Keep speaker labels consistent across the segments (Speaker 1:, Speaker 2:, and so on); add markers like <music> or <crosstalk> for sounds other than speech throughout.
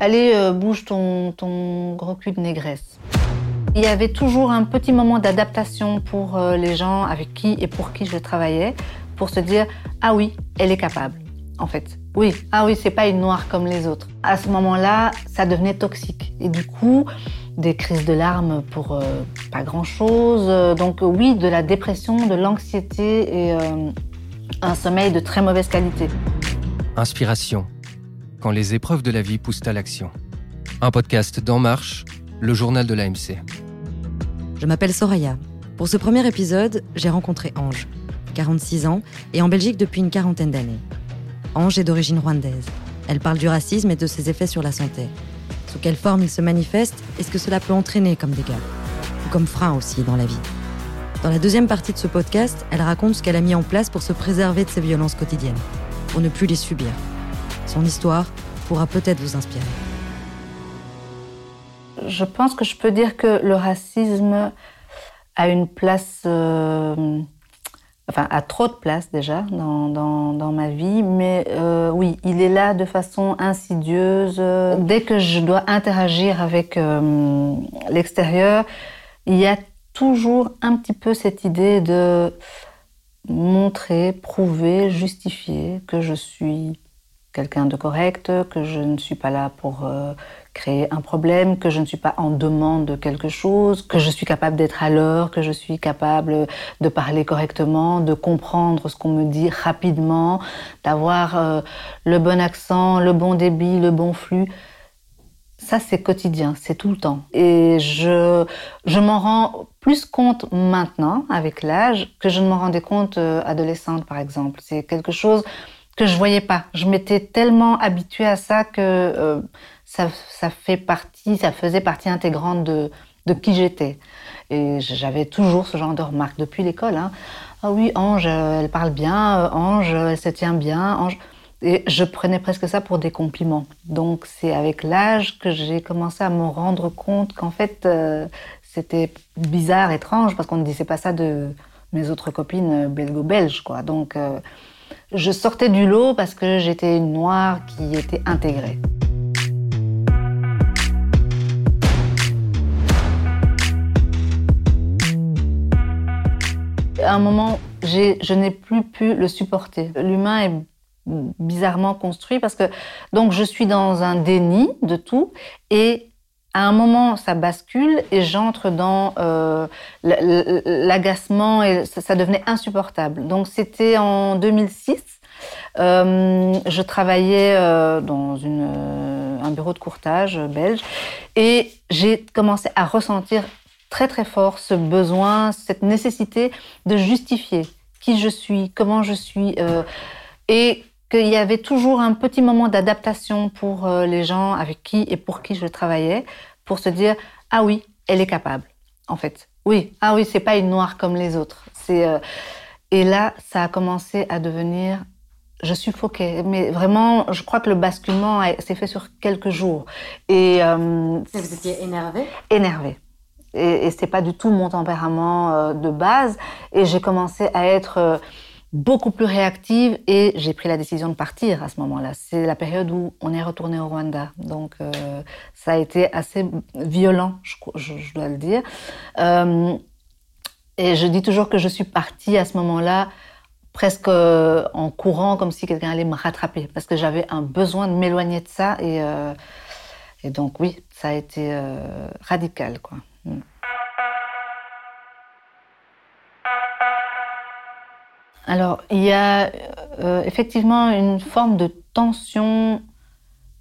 Speaker 1: allez, euh, bouge ton, gros cul de négresse. Il y avait toujours un petit moment d'adaptation pour euh, les gens avec qui et pour qui je travaillais, pour se dire ah oui, elle est capable. En fait, oui, ah oui, c'est pas une noire comme les autres. À ce moment-là, ça devenait toxique et du coup, des crises de larmes pour euh, pas grand-chose. Donc oui, de la dépression, de l'anxiété et un sommeil de très mauvaise qualité.
Speaker 2: Inspiration, quand les épreuves de la vie poussent à l'action. Un podcast d'En Marche, le journal de l'AMC.
Speaker 3: Je m'appelle Soraya. Pour ce premier épisode, j'ai rencontré Ange, 46 ans et en Belgique depuis une quarantaine d'années. Ange est d'origine rwandaise. Elle parle du racisme et de ses effets sur la santé. Sous quelle forme il se manifeste et ce que cela peut entraîner comme dégâts. Ou comme frein aussi dans la vie. Dans la deuxième partie de ce podcast, elle raconte ce qu'elle a mis en place pour se préserver de ces violences quotidiennes, pour ne plus les subir. Son histoire pourra peut-être vous inspirer.
Speaker 1: Je pense que je peux dire que le racisme a une place, euh, enfin a trop de place déjà dans, ma vie, mais euh, oui, il est là de façon insidieuse. Dès que je dois interagir avec euh, l'extérieur, il y a toujours un petit peu cette idée de montrer, prouver, justifier que je suis quelqu'un de correct, que je ne suis pas là pour euh, créer un problème, que je ne suis pas en demande de quelque chose, que je suis capable d'être à l'heure, que je suis capable de parler correctement, de comprendre ce qu'on me dit rapidement, d'avoir euh, le bon accent, le bon débit, le bon flux. Ça, c'est quotidien, c'est tout le temps. Et je, je m'en rends plus compte maintenant, avec l'âge, que je ne m'en rendais compte euh, adolescente, par exemple. C'est quelque chose que je voyais pas. Je m'étais tellement habituée à ça que euh, ça, ça, fait partie, ça faisait partie intégrante de, de qui j'étais. Et j'avais toujours ce genre de remarques depuis l'école. Hein. Ah oui, Ange, elle parle bien, euh, Ange, elle se tient bien, Ange. Et je prenais presque ça pour des compliments. Donc c'est avec l'âge que j'ai commencé à me rendre compte qu'en fait euh, c'était bizarre, étrange, parce qu'on ne disait pas ça de mes autres copines belgo-belges. quoi. Donc je sortais du lot parce que j'étais une noire qui était intégrée. À un moment, je n'ai plus pu le supporter. L'humain est bizarrement construit parce que donc je suis dans un déni de tout et à un moment, ça bascule et j'entre dans euh, l'agacement et ça, devenait insupportable. Donc c'était en 2006. Euh, je travaillais euh, dans un bureau de courtage belge et j'ai commencé à ressentir très très fort ce besoin, cette nécessité de justifier qui je suis, comment je suis. et qu'il y avait toujours un petit moment d'adaptation pour euh, les gens avec qui et pour qui je travaillais, pour se dire ah oui, elle est capable. En fait, oui, ah oui, c'est pas une noire comme les autres. C'est euh, et là, ça a commencé à devenir je suffoquais, mais vraiment, je crois que le basculement s'est fait sur quelques jours.
Speaker 3: Et euh, vous étiez énervée?
Speaker 1: Énervée. Et, et c'est pas du tout mon tempérament de base. Et j'ai commencé à être beaucoup plus réactive et j'ai pris la décision de partir à ce moment-là. C'est la période où on est retourné au Rwanda. Donc euh, ça a été assez violent, je, dois le dire. Euh, et je dis toujours que je suis partie à ce moment-là presque euh, en courant comme si quelqu'un allait me rattraper parce que j'avais un besoin de m'éloigner de ça et, donc oui, ça a été radical quoi. Mm. Alors, il y a euh, effectivement une forme de tension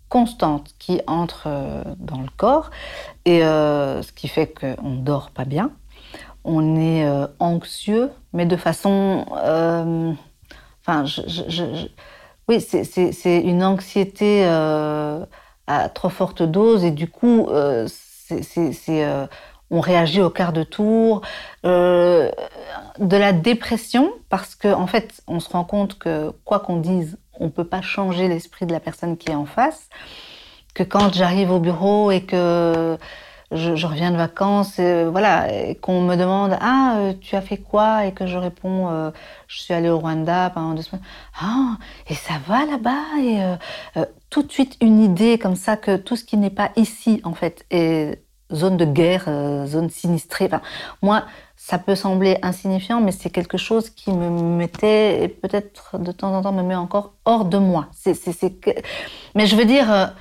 Speaker 1: constante qui entre euh, dans le corps, et euh, ce qui fait qu'on ne dort pas bien. On est anxieux, mais de façon... Enfin, oui, c'est une anxiété à trop forte dose, et du coup, c'est on réagit au quart de tour, euh, de la dépression, parce qu'en en fait, on se rend compte que quoi qu'on dise, on ne peut pas changer l'esprit de la personne qui est en face, que quand j'arrive au bureau et que je, reviens de vacances, et, voilà, qu'on me demande ah euh, tu as fait quoi? Et que je réponds euh, je suis allée au Rwanda pendant deux semaines. Ah et ça va là-bas et euh, tout de suite une idée comme ça que tout ce qui n'est pas ici en fait est zone de guerre, zone sinistrée. Moi ça peut sembler insignifiant, mais c'est quelque chose qui me mettait, et peut-être de temps en temps me met encore hors de moi. C'est, Mais je veux dire,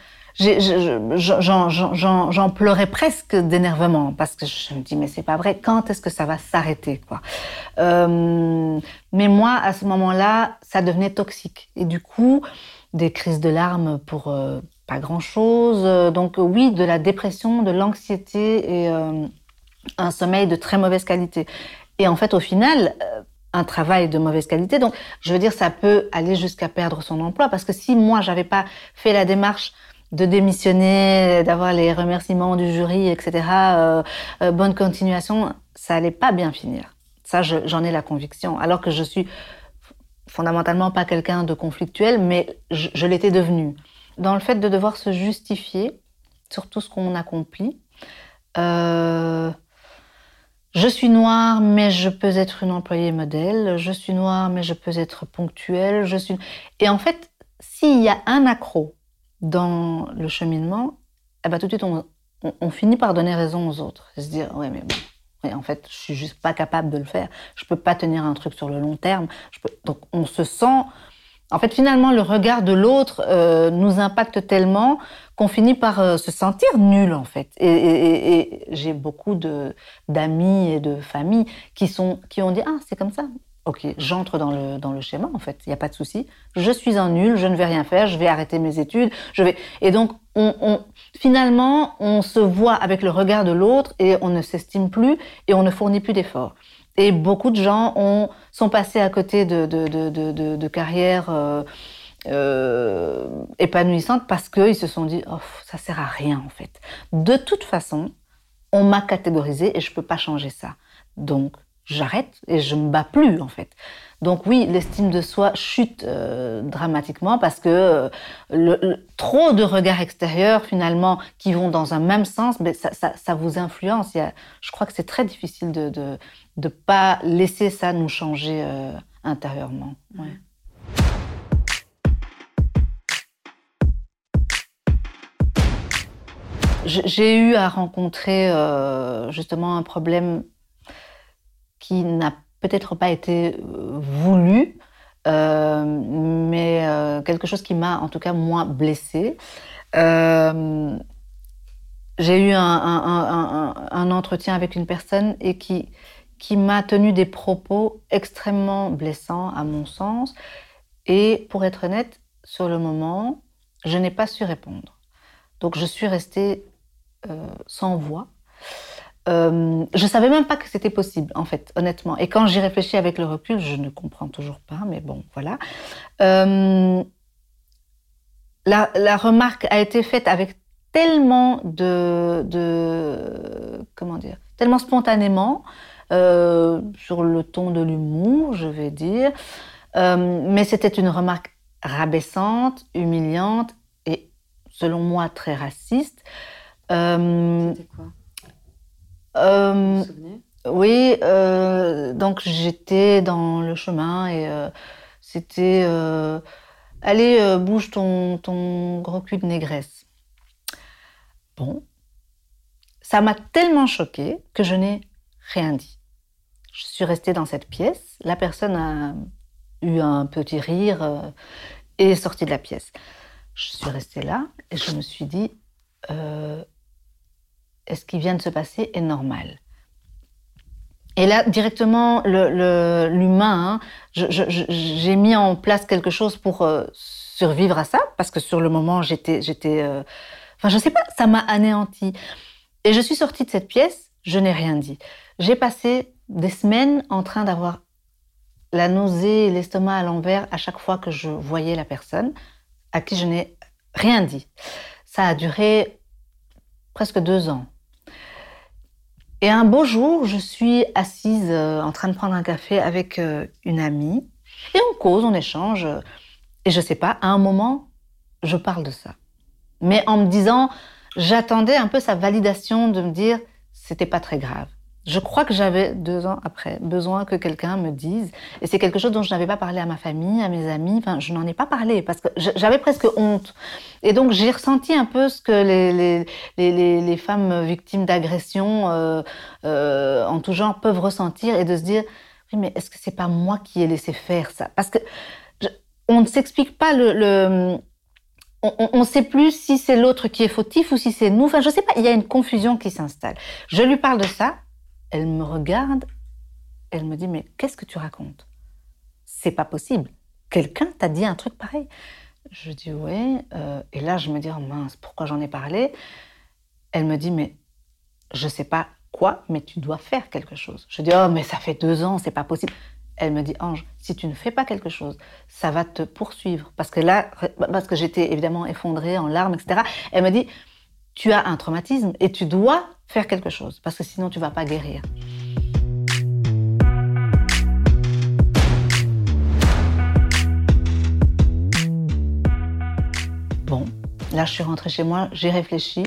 Speaker 1: j'en pleurais presque d'énervement parce que je me dis mais c'est pas vrai quand est-ce que ça va s'arrêter quoi? Euh, mais moi à ce moment-là ça devenait toxique et du coup des crises de larmes pour euh, pas grand chose donc oui de la dépression de l'anxiété et euh, un sommeil de très mauvaise qualité et en fait au final un travail de mauvaise qualité donc je veux dire ça peut aller jusqu'à perdre son emploi parce que si moi j'avais pas fait la démarche de démissionner, d'avoir les remerciements du jury, etc. Euh, euh, bonne continuation, ça allait pas bien finir. Ça, j'en ai la conviction. Alors que je suis fondamentalement pas quelqu'un de conflictuel, mais je, l'étais devenu. Dans le fait de devoir se justifier sur tout ce qu'on accomplit, euh, je suis noire, mais je peux être une employée modèle. Je suis noire, mais je peux être ponctuelle. Je suis... Et en fait, s'il y a un accro dans le cheminement, eh ben, tout de suite, on, finit par donner raison aux autres. Et se dire, ouais, mais bon, en fait, je suis juste pas capable de le faire. Je peux pas tenir un truc sur le long terme. Donc, on se sent. En fait, finalement, le regard de l'autre euh, nous impacte tellement qu'on finit par euh, se sentir nul, en fait. Et, j'ai beaucoup d'amis et de familles qui, sont, qui ont dit Ah, c'est comme ça. Ok, j'entre dans le, dans le schéma, en fait, il n'y a pas de souci. Je suis un nul, je ne vais rien faire, je vais arrêter mes études, je vais... Et donc, on, finalement, on se voit avec le regard de l'autre et on ne s'estime plus et on ne fournit plus d'efforts. Et beaucoup de gens ont, sont passés à côté de, de, de, carrières euh, euh, épanouissantes parce qu'ils se sont dit, oh, ça sert à rien, en fait. De toute façon, on m'a catégorisé et je ne peux pas changer ça. Donc, j'arrête et je me bats plus en fait. Donc oui, l'estime de soi chute euh, dramatiquement parce que le, trop de regards extérieurs finalement qui vont dans un même sens, mais ça, ça, vous influence. Il y a, je crois que c'est très difficile de de pas laisser ça nous changer euh, intérieurement. Ouais. J'ai eu à rencontrer justement un problème qui n'a peut-être pas été euh, voulu, euh, mais euh, quelque chose qui m'a en tout cas moins blessée. j'ai eu un, entretien avec une personne et qui, qui m'a tenu des propos extrêmement blessants à mon sens. Et pour être honnête, sur le moment, je n'ai pas su répondre. Donc je suis restée sans voix. Euh, je savais même pas que c'était possible, en fait, honnêtement. Et quand j'y réfléchis avec le recul, je ne comprends toujours pas, mais bon, voilà. Euh, la, remarque a été faite avec tellement de comment dire, tellement spontanément, euh, sur le ton de l'humour, je vais dire. mais c'était une remarque rabaissante, humiliante et, selon moi, très raciste.
Speaker 3: c'était quoi?
Speaker 1: Euh, oui, euh, donc j'étais dans le chemin et euh, c'était allez, bouge ton, ton gros cul de négresse. Bon, ça m'a tellement choquée que je n'ai rien dit. Je suis restée dans cette pièce. La personne a eu un petit rire et est sortie de la pièce. Je suis restée là et je me suis dit, ce qui vient de se passer est normal? Et là, directement, l'humain, hein, j'ai mis en place quelque chose pour euh, survivre à ça, parce que sur le moment, j'étais, euh, enfin, je sais pas, ça m'a anéanti. Et je suis sortie de cette pièce, je n'ai rien dit. J'ai passé des semaines en train d'avoir la nausée et l'estomac à l'envers à chaque fois que je voyais la personne à qui je n'ai rien dit. Ça a duré presque deux ans. Et un beau jour, je suis assise euh, en train de prendre un café avec euh, une amie et on cause, on échange. Et je sais pas, à un moment, je parle de ça. Mais en me disant, j'attendais un peu sa validation de me dire c'était pas très grave. Je crois que j'avais deux ans après besoin que quelqu'un me dise, et c'est quelque chose dont je n'avais pas parlé à ma famille, à mes amis. Enfin, je n'en ai pas parlé parce que j'avais presque honte. Et donc j'ai ressenti un peu ce que les les, les, femmes victimes d'agressions euh, euh, en tout genre peuvent ressentir et de se dire oui mais est-ce que c'est pas moi qui ai laissé faire ça? Parce que on ne s'explique pas le, le on ne sait plus si c'est l'autre qui est fautif ou si c'est nous. Enfin, je sais pas. Il y a une confusion qui s'installe. Je lui parle de ça. Elle me regarde, elle me dit, mais qu'est-ce que tu racontes? C'est pas possible. Quelqu'un t'a dit un truc pareil Je dis, oui. Euh, et là, je me dis, oh mince, pourquoi j'en ai parlé? Elle me dit, mais je sais pas quoi, mais tu dois faire quelque chose. Je dis, oh, mais ça fait deux ans, c'est pas possible. Elle me dit, Ange, si tu ne fais pas quelque chose, ça va te poursuivre. Parce que là, parce que j'étais évidemment effondrée en larmes, etc. Elle me dit, tu as un traumatisme et tu dois faire quelque chose, parce que sinon tu vas pas guérir. Bon, là je suis rentrée chez moi, j'ai réfléchi.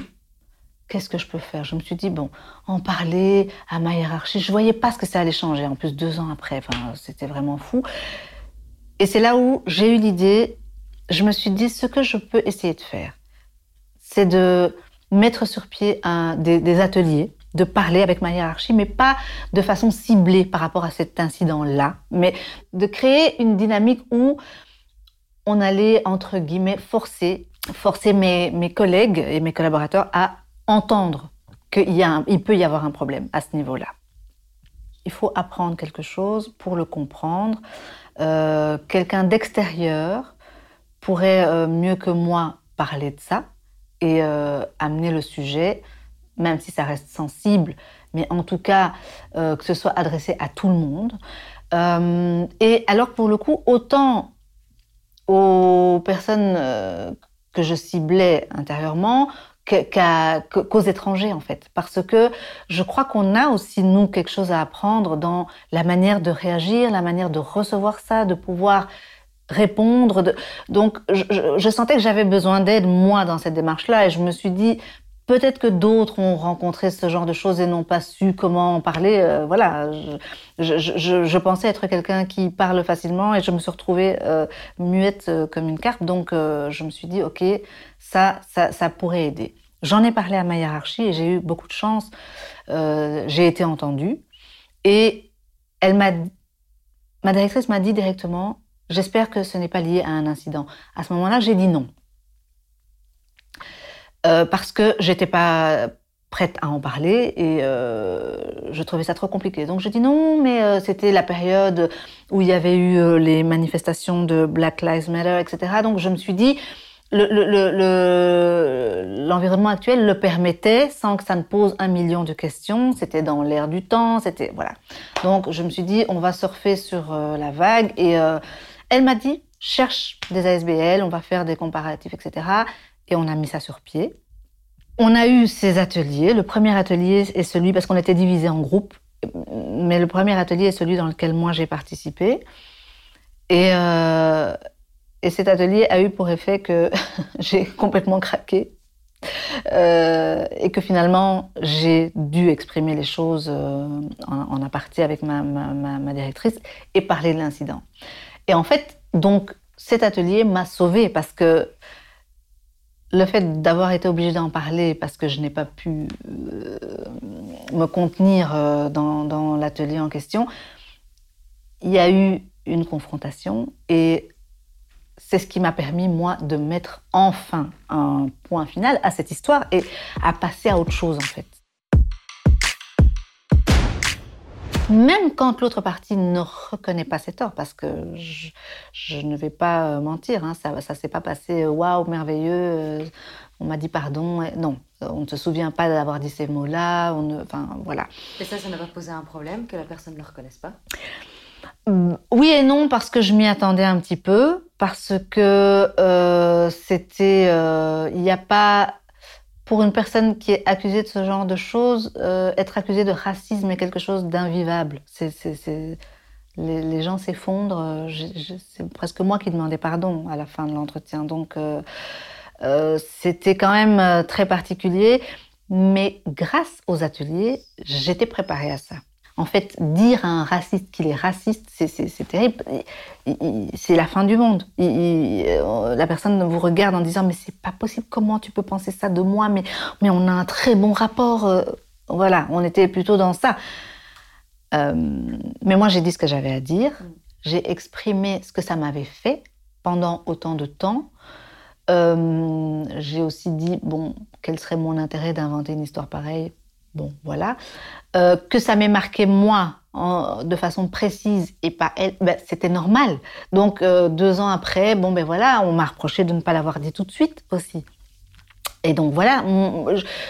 Speaker 1: Qu'est-ce que je peux faire? Je me suis dit, bon, en parler à ma hiérarchie, je voyais pas ce que ça allait changer. En plus, deux ans après, enfin, c'était vraiment fou. Et c'est là où j'ai eu l'idée, je me suis dit, ce que je peux essayer de faire, c'est de mettre sur pied des, ateliers, de parler avec ma hiérarchie, mais pas de façon ciblée par rapport à cet incident-là, mais de créer une dynamique où on allait, entre guillemets, forcer, forcer mes, collègues et mes collaborateurs à entendre qu'il peut y avoir un problème à ce niveau-là. Il faut apprendre quelque chose pour le comprendre. Euh, quelqu'un d'extérieur pourrait euh, mieux que moi parler de ça, et euh, amener le sujet, même si ça reste sensible, mais en tout cas euh, que ce soit adressé à tout le monde. Euh, et alors pour le coup, autant aux personnes que je ciblais intérieurement qu'aux étrangers en fait, parce que je crois qu'on a aussi nous quelque chose à apprendre dans la manière de réagir, la manière de recevoir ça, de pouvoir répondre. Donc, je, sentais que j'avais besoin d'aide, moi, dans cette démarche-là. Et je me suis dit, peut-être que d'autres ont rencontré ce genre de choses et n'ont pas su comment en parler. Euh, voilà, je, je, pensais être quelqu'un qui parle facilement et je me suis retrouvée euh, muette euh, comme une carte. Donc, je me suis dit, OK, ça, ça, ça pourrait aider. J'en ai parlé à ma hiérarchie et j'ai eu beaucoup de chance. j'ai été entendue. Et elle m'a, ma directrice m'a dit directement, J'espère que ce n'est pas lié à un incident. À ce moment-là, j'ai dit non. Euh, parce que j'étais pas prête à en parler et euh, je trouvais ça trop compliqué. Donc j'ai dit non, mais euh, c'était la période où il y avait eu les manifestations de Black Lives Matter, etc. Donc je me suis dit, l'environnement le, actuel le permettait sans que ça ne pose un million de questions. C'était dans l'air du temps, c'était voilà. Donc je me suis dit, on va surfer sur la vague et elle m'a dit, cherche des ASBL, on va faire des comparatifs, etc. Et on a mis ça sur pied. On a eu ces ateliers. Le premier atelier est celui, parce qu'on était divisé en groupes, mais le premier atelier est celui dans lequel moi j'ai participé. Et, euh, et cet atelier a eu pour effet que <laughs> j'ai complètement craqué. Euh, et que finalement j'ai dû exprimer les choses euh, en, aparté avec ma, ma directrice et parler de l'incident. Et en fait, donc, cet atelier m'a sauvée parce que le fait d'avoir été obligée d'en parler parce que je n'ai pas pu euh, me contenir euh, dans, l'atelier en question, il y a eu une confrontation et c'est ce qui m'a permis, moi, de mettre enfin un point final à cette histoire et à passer à autre chose, en fait. Même quand l'autre partie ne reconnaît pas ses torts, parce que je, ne vais pas euh, mentir, hein, ça ne s'est pas passé euh, waouh, merveilleux, euh, on m'a dit pardon. Non, on ne se souvient pas d'avoir dit ces mots-là, enfin voilà.
Speaker 3: Et ça, ça n'a pas posé un problème que la personne ne le reconnaisse pas?
Speaker 1: Hum, oui et non, parce que je m'y attendais un petit peu, parce que c'était, il n'y a pas pour une personne qui est accusée de ce genre de choses, euh, être accusée de racisme est quelque chose d'invivable. Les, gens s'effondrent. C'est presque moi qui demandais pardon à la fin de l'entretien. Donc, euh, C'était quand même très particulier, mais grâce aux ateliers, j'étais préparée à ça. En fait, dire à un raciste qu'il est raciste, c'est terrible. C'est la fin du monde. Euh, la personne vous regarde en disant mais c'est pas possible. Comment tu peux penser ça de moi? Mais mais on a un très bon rapport. Euh, voilà, on était plutôt dans ça. Euh, mais moi, j'ai dit ce que j'avais à dire. J'ai exprimé ce que ça m'avait fait pendant autant de temps. j'ai aussi dit bon, quel serait mon intérêt d'inventer une histoire pareille Bon, voilà. Euh, que ça m'ait marqué moi de façon précise et pas elle, ben, c'était normal. Donc euh, deux ans après, bon ben voilà, on m'a reproché de ne pas l'avoir dit tout de suite aussi. Et donc voilà,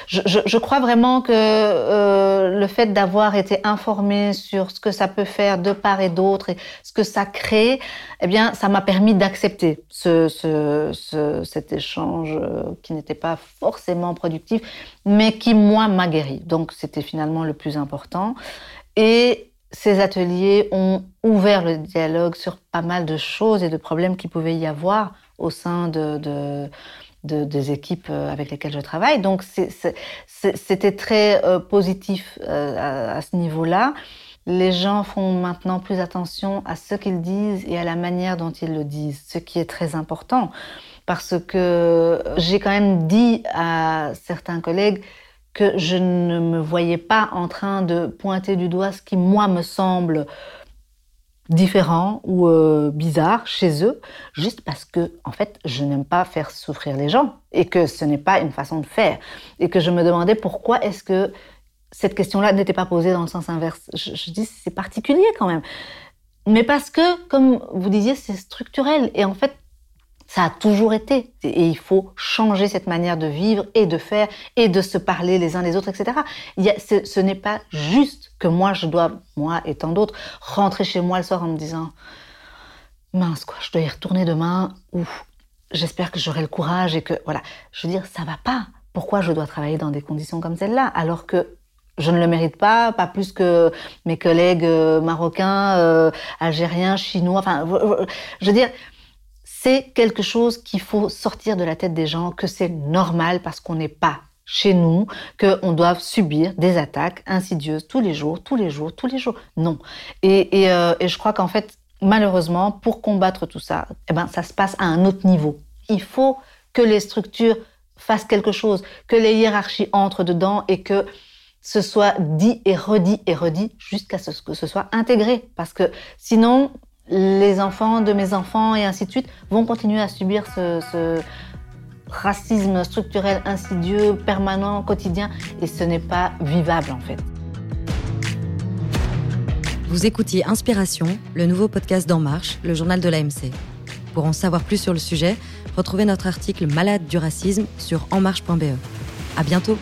Speaker 1: je, crois vraiment que euh, le fait d'avoir été informé sur ce que ça peut faire de part et d'autre et ce que ça crée, eh bien, ça m'a permis d'accepter ce, ce, cet échange euh, qui n'était pas forcément productif, mais qui moi m'a guéri. Donc c'était finalement le plus important. Et ces ateliers ont ouvert le dialogue sur pas mal de choses et de problèmes qui pouvaient y avoir au sein de, de des équipes euh, avec lesquelles je travaille. Donc c'était très euh, positif euh, à, ce niveau-là. Les gens font maintenant plus attention à ce qu'ils disent et à la manière dont ils le disent, ce qui est très important. Parce que j'ai quand même dit à certains collègues que je ne me voyais pas en train de pointer du doigt ce qui, moi, me semble différents ou euh, bizarres chez eux, juste parce que, en fait, je n'aime pas faire souffrir les gens et que ce n'est pas une façon de faire. Et que je me demandais pourquoi est-ce que cette question-là n'était pas posée dans le sens inverse. Je, je dis, c'est particulier quand même. Mais parce que, comme vous disiez, c'est structurel. Et en fait, ça a toujours été. Et il faut changer cette manière de vivre et de faire et de se parler les uns les autres, etc. Il y a, ce, n'est pas juste que moi, je dois, moi et tant d'autres, rentrer chez moi le soir en me disant mince quoi, je dois y retourner demain ou j'espère que j'aurai le courage et que voilà. Je veux dire, ça va pas. Pourquoi je dois travailler dans des conditions comme celle-là alors que je ne le mérite pas, pas plus que mes collègues euh, marocains, euh, algériens, chinois. Enfin, je veux dire, c'est quelque chose qu'il faut sortir de la tête des gens, que c'est normal parce qu'on n'est pas chez nous, qu'on doit subir des attaques insidieuses tous les jours, tous les jours, tous les jours. Non. Et, et, euh, et je crois qu'en fait, malheureusement, pour combattre tout ça, eh ben, ça se passe à un autre niveau. Il faut que les structures fassent quelque chose, que les hiérarchies entrent dedans et que ce soit dit et redit et redit jusqu'à ce que ce soit intégré. Parce que sinon, les enfants de mes enfants et ainsi de suite vont continuer à subir ce, racisme structurel insidieux, permanent, quotidien, et ce n'est pas vivable en fait.
Speaker 3: Vous écoutiez Inspiration, le nouveau podcast d'En Marche, le journal de l'AMC. Pour en savoir plus sur le sujet, retrouvez notre article Malade du racisme sur enmarche.be. À bientôt!